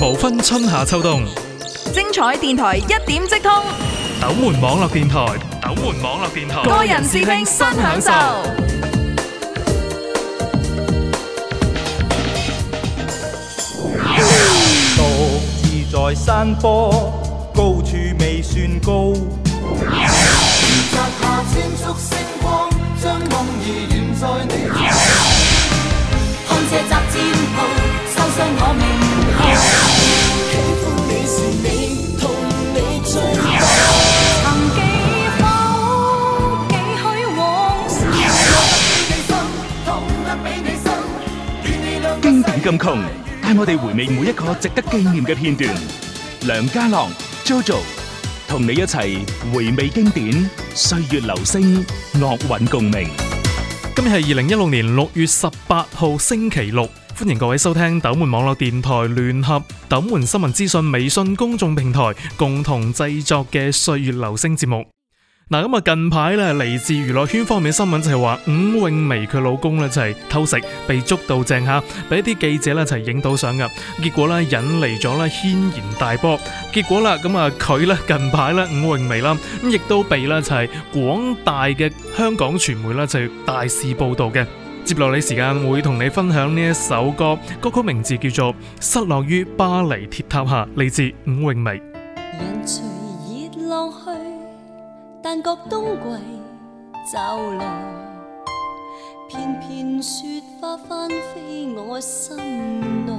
无分春夏秋冬，精彩电台一点即通。斗门网络电台，斗门网络电台，多人视听，新享受。独自在山坡，高处未算高。摘下千束星光，将梦儿染在你眉。看这摘箭步，收伤我名号。咁穷，带我哋回味每一个值得纪念嘅片段。梁家乐 Jojo 同你一齐回味经典岁月流星，乐韵共鸣。今日系二零一六年六月十八号星期六，欢迎各位收听斗门网络电台联合斗门新闻资讯微信公众平台共同制作嘅《岁月流星节目。嗱，咁啊近排咧嚟自娱乐圈方面新闻就系话伍咏薇佢老公咧就系偷食被捉到正吓，俾一啲记者咧就系影到相噶，结果咧引嚟咗咧轩然大波，结果啦咁啊佢咧近排咧伍咏薇啦，咁亦都被咧就系广大嘅香港传媒咧就大肆报道嘅。接落嚟时间会同你分享呢一首歌，歌曲名字叫做《失落于巴黎铁塔下》，嚟自伍咏薇。但觉冬季走来，片片雪花翻飞我心内。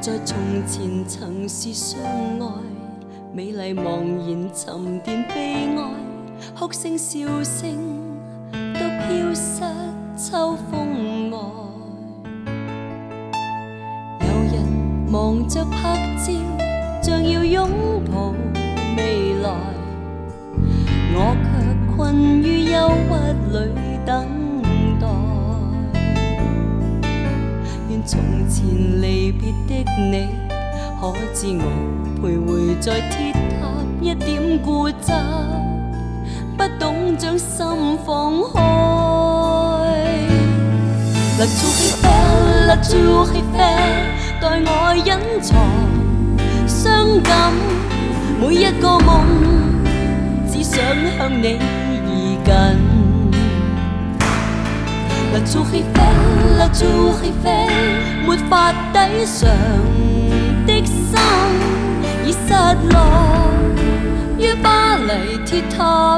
在从前曾是相爱，美丽茫然沉淀悲哀，哭声笑声都飘失秋风外。有人忙着拍照，像要拥抱。未来，我却困于忧郁里等待。愿从前离别的你，可知我徘徊在铁塔一点固执，不懂将心放开。拿住咖啡，拿住咖啡，代我隐藏伤感。每一个梦，只想向你而近。La c h i f f r La Chiffre，没法抵偿的心，已失落于巴黎铁塔。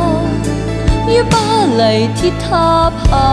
เย่อบ้าไหลที่ทาผา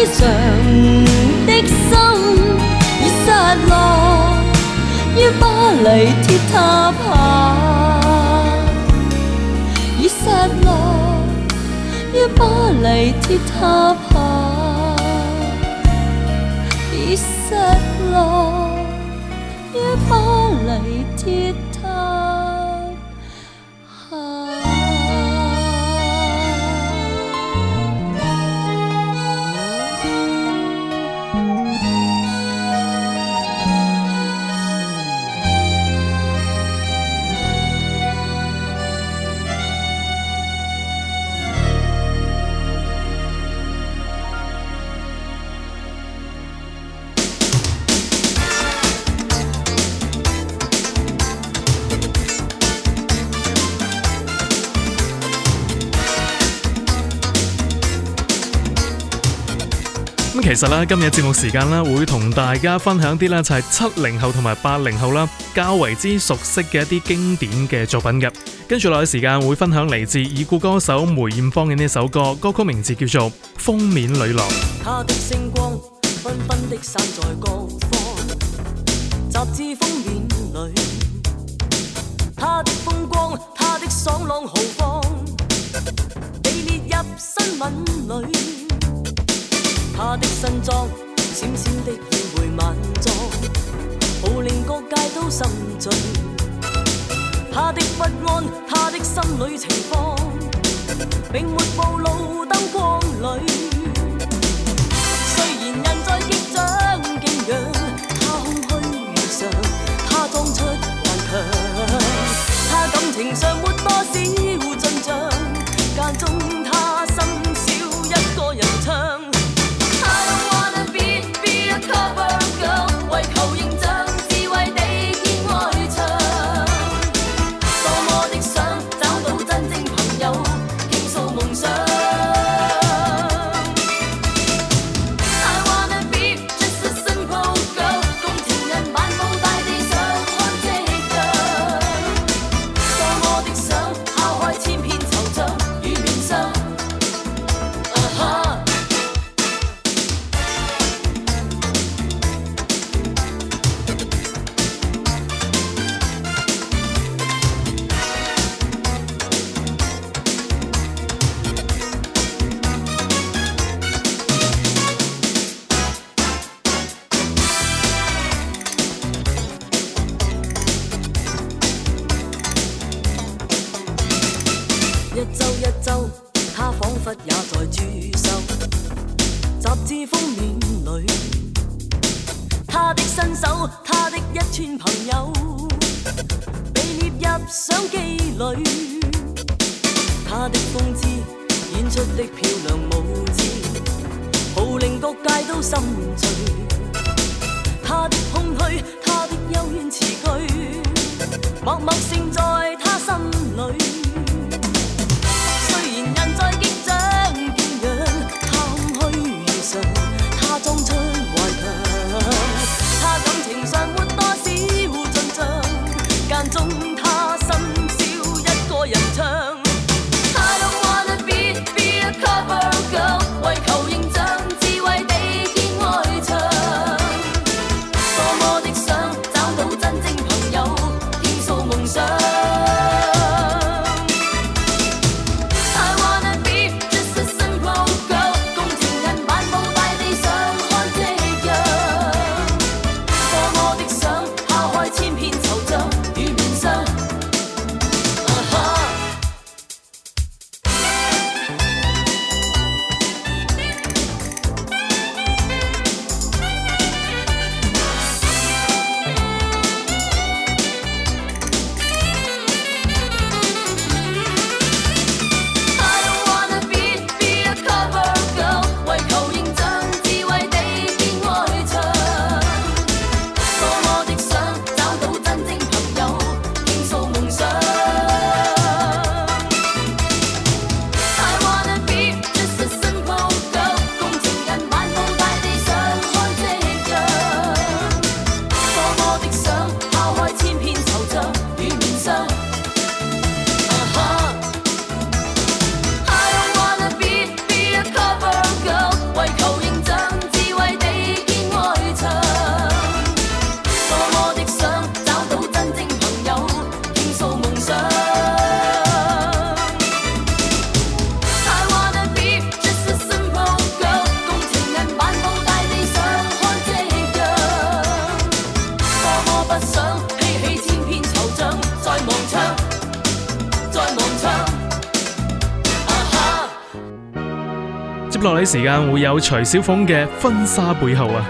非常的心已失落於巴黎鐵塔下，已失落於巴黎鐵塔下，已失落於巴黎鐵。咁其实咧，今日节目时间咧，会同大家分享啲咧就系七零后同埋八零后啦，较为之熟悉嘅一啲经典嘅作品嘅。跟住落去时间会分享嚟自已故歌手梅艳芳嘅呢首歌，歌曲名字叫做《封面女郎》。他的身装，闪闪的宴会晚装，无令各界都心醉。他的不安，他的心里情况，并没暴露灯光里。虽然人在激将、敬仰，他空虚如常，他装出顽强。他感情上。一周一周，他仿佛也在驻守。杂志封面里，他的身手，他的一串朋友，被摄入相机里。他的风姿，演出的漂亮舞姿，号令各界都心醉。他的空虚，他的幽怨词句，默默盛在他心。时间会有徐小凤嘅《婚纱背后》啊，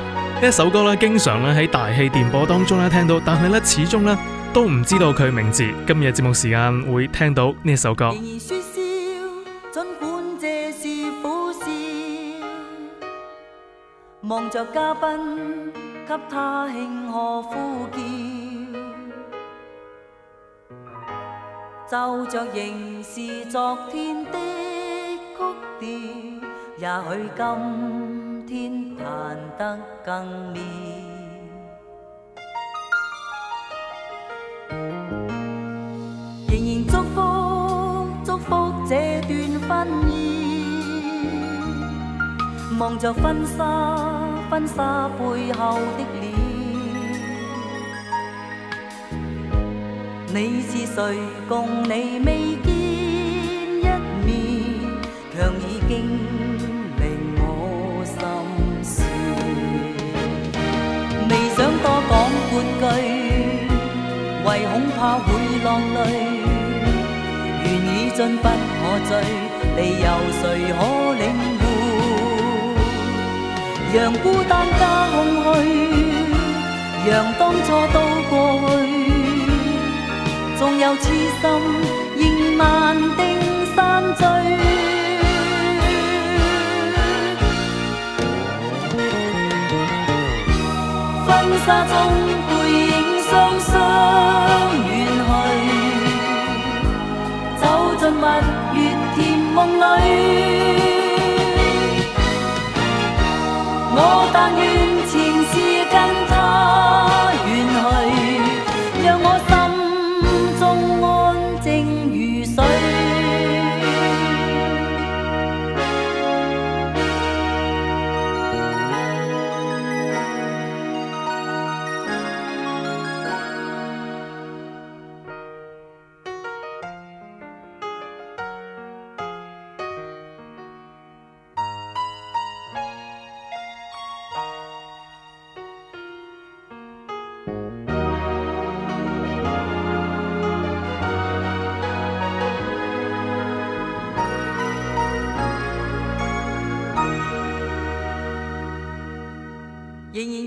呢一首歌咧，经常咧喺大气电波当中咧听到，但系咧始终咧都唔知道佢名字。今日节目时间会听到呢一首歌。望着嘉宾，给他庆贺呼叫，就仍是昨天的也许今天谈得更妙，仍然祝福祝福这段婚姻。望着婚纱，婚纱背后的脸，你是谁？共你未见一面，却已经。半句，唯恐怕会落泪。缘已尽不可追，你由谁可领会？让孤单加空虚，让当初都过去。纵有痴心，仍难定山追。婚纱中背影双双远去，走进蜜月甜梦里。我但愿前世跟他。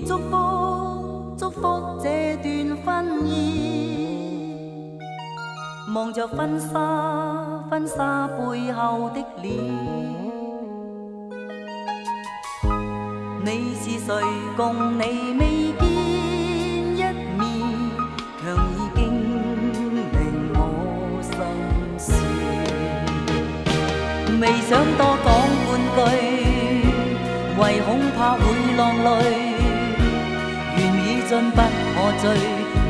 祝福，祝福这段婚姻。望着婚纱，婚纱背后的脸。你是谁？共你未见一面，却已经令我心酸。未想多讲半句，唯恐怕会落泪。进不可追，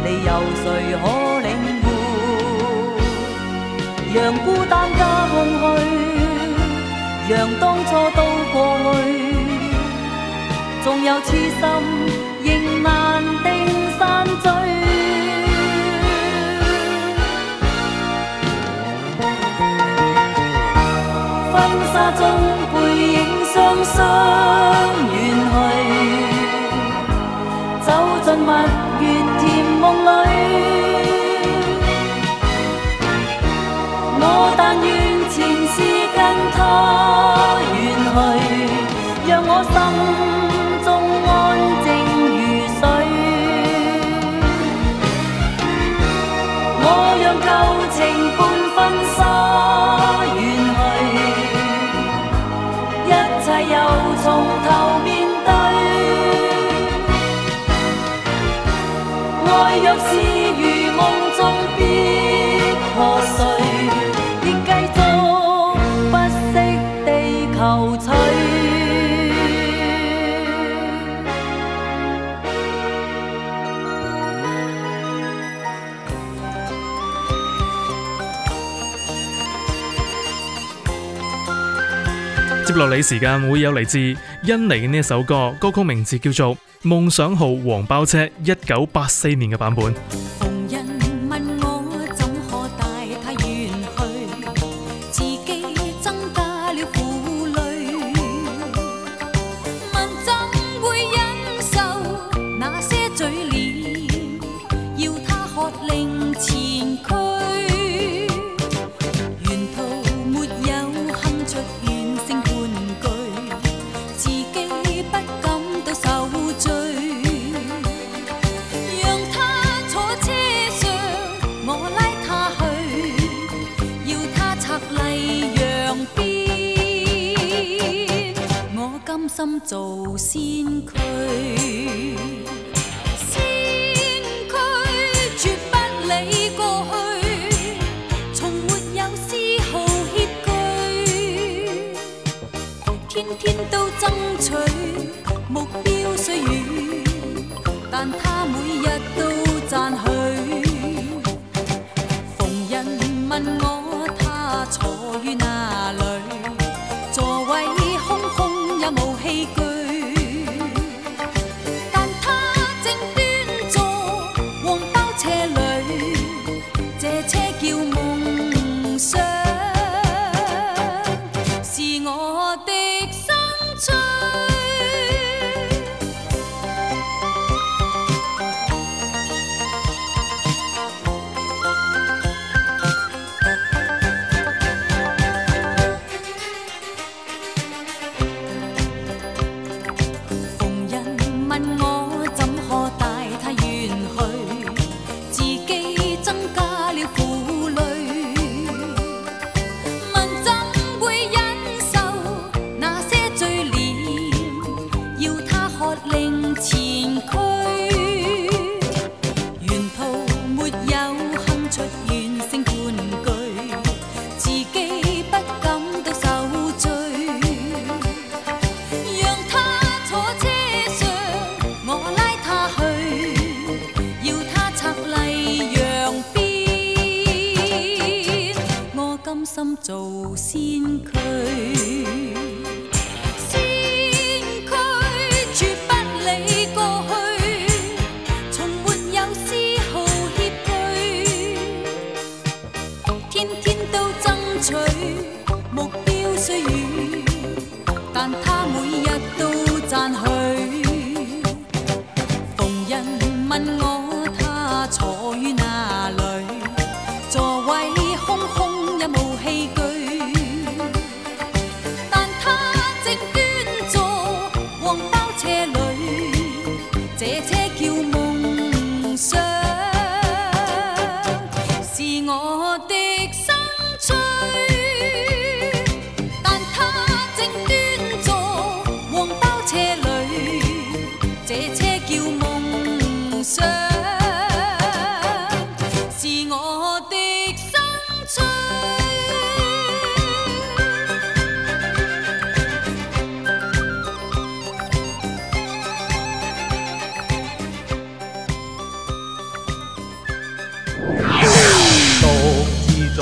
你有谁可领会？让孤单加空虚，让当初都过去。纵有痴心，仍难定山追。婚纱中背影双双。在蜜月甜梦里，我但愿前事跟他远去，让我心中安静如水。我让旧情伴分纱远去，一切又从。接落嚟时间会有嚟自印尼嘅呢一首歌，歌曲名字叫做《梦想号黄包车》，一九八四年嘅版本。心做先驱，先驱绝不理过去，从没有丝毫怯惧，天天都争取目标虽远，但他。天天都争取目标虽远，但他。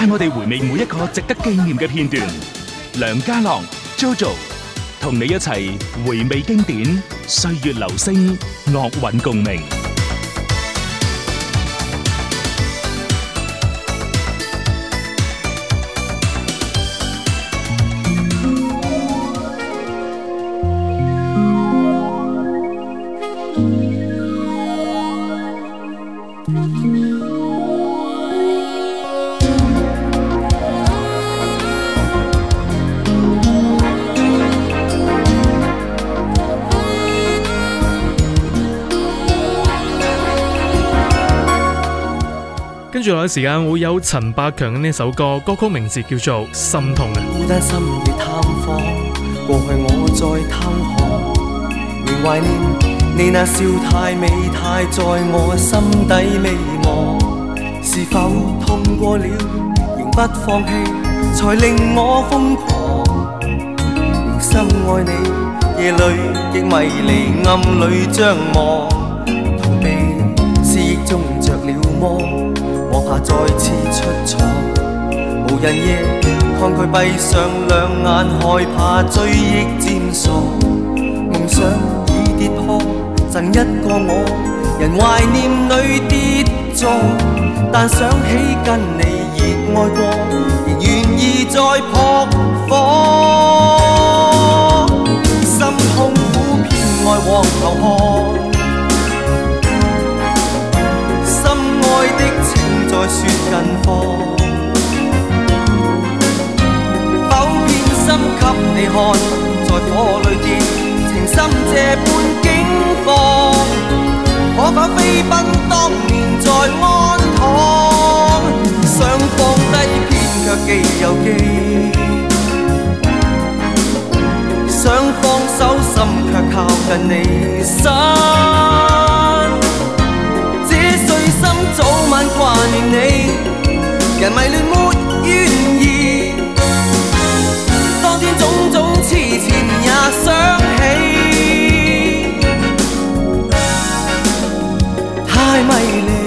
带我哋回味每一个值得纪念嘅片段，梁家乐 Jojo 同你一齐回味经典岁月流星，乐韵共鸣。跟住落嘅时间会有陈百强嘅呢首歌，歌曲名字叫做《心痛》孤单深夜探访，过去我在探寒，仍怀念你那笑太美态，在我心底未忘。是否痛过了，仍不放弃，才令我疯狂？仍深爱你，夜里亦迷离，暗里张望，逃避是亦中着了魔。下再次出錯。無人夜，看佢閉上兩眼，害怕追憶漸傻。夢想已跌破，贈一個我，人懷念裏跌坐，但想起跟你熱愛過，仍願意再撲。說近況，否偏心給你看，在火裏見情深這般境況，可否飛奔當年在安躺？想放低偏卻記又記，想放手心卻靠近你身。早晚掛念你，人迷亂沒怨意，當天種種痴纏也想起，太迷離。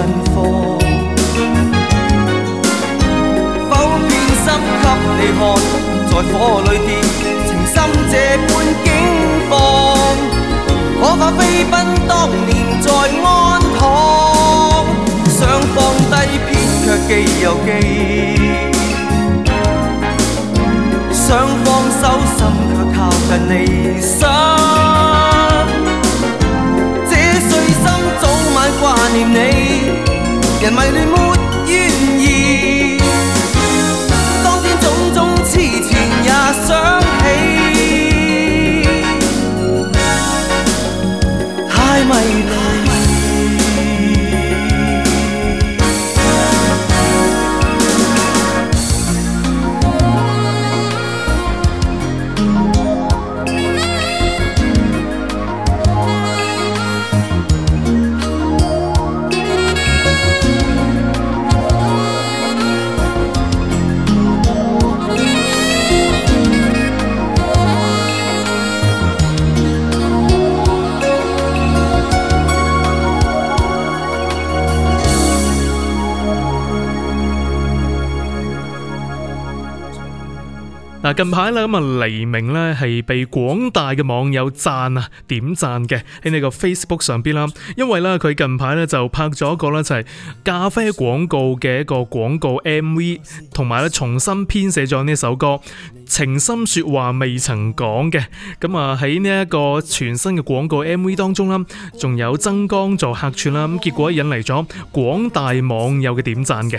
近況。否變心給你看，在火裏跌，情深這般境況，可否飛奔當年在安躺？想放低，偏卻記又記。想放手，心卻靠近你手。萬年你，人為亂沒怨言。近排啦，咁啊黎明咧系被广大嘅网友赞啊点赞嘅喺呢个 Facebook 上边啦，因为咧佢近排咧就拍咗一个咧就系咖啡广告嘅一个广告 MV，同埋咧重新编写咗呢首歌《情深说话未曾讲》嘅，咁啊喺呢一个全新嘅广告 MV 当中啦，仲有增光做客串啦，咁结果引嚟咗广大网友嘅点赞嘅。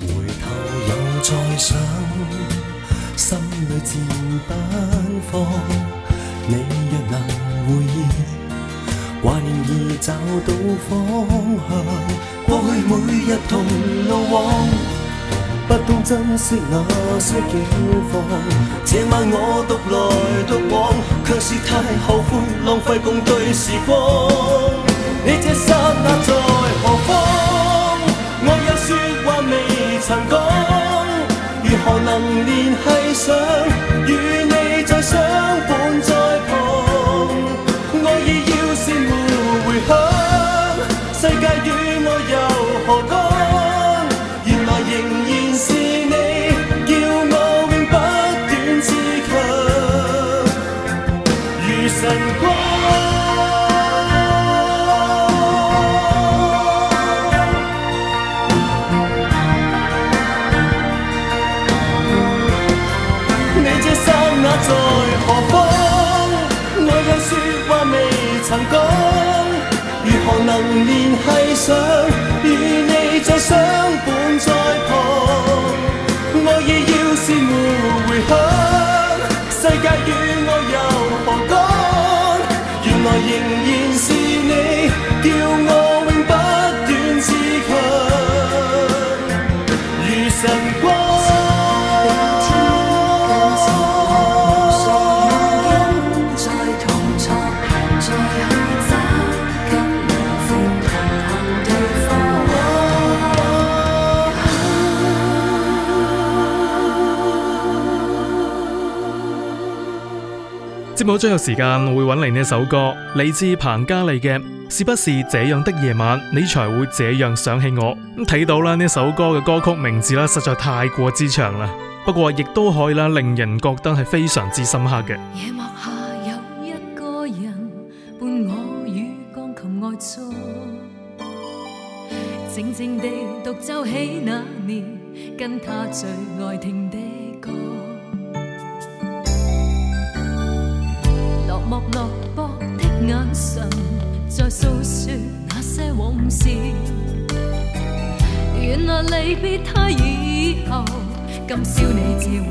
回头又再想，心里漸奔放。你若能回忆，掛念已找到方向。過去每日同路往，不懂珍惜那些景況。這晚我獨來獨往，卻是太后悔，浪費共對時光。你這刹那在何方？若説話未曾講，如何能联繫上？與你再相伴在旁，愛意要是没回響，世界與我又何干？原来仍然是你，叫我永不斷自強，如晨光。果将有时间会揾嚟呢首歌嚟自彭嘉莉嘅是不是这样的夜晚你才会这样想起我咁睇到啦呢首歌嘅歌曲名字啦实在太过之长啦不过亦都可以啦令人觉得系非常之深刻嘅夜幕下有一个人伴我于钢琴外出静静地独奏起那年跟他最爱听的眼神在那些往事。原以今宵你般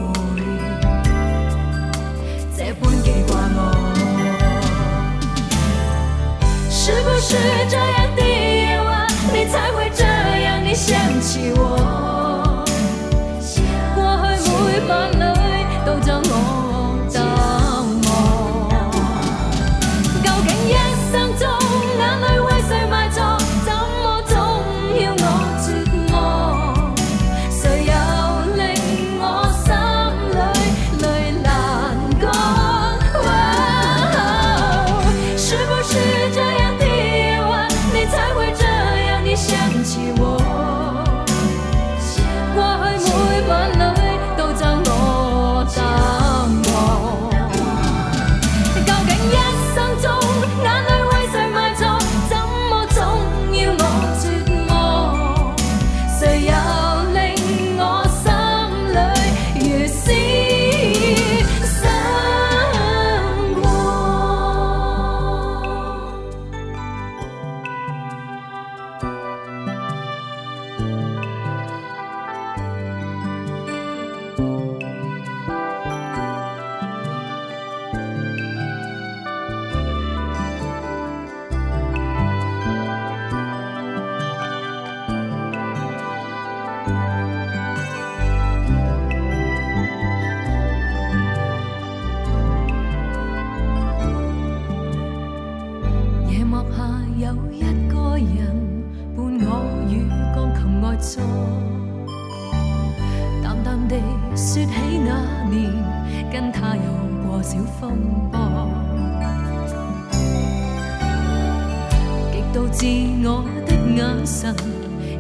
是不是这样的夜晚，你才会这样的想起我？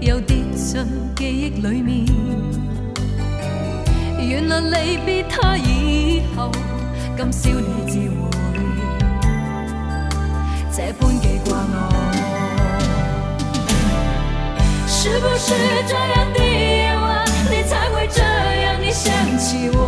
又跌面。原他以今宵你自般是不是这样的夜晚，你才会这样你想起我？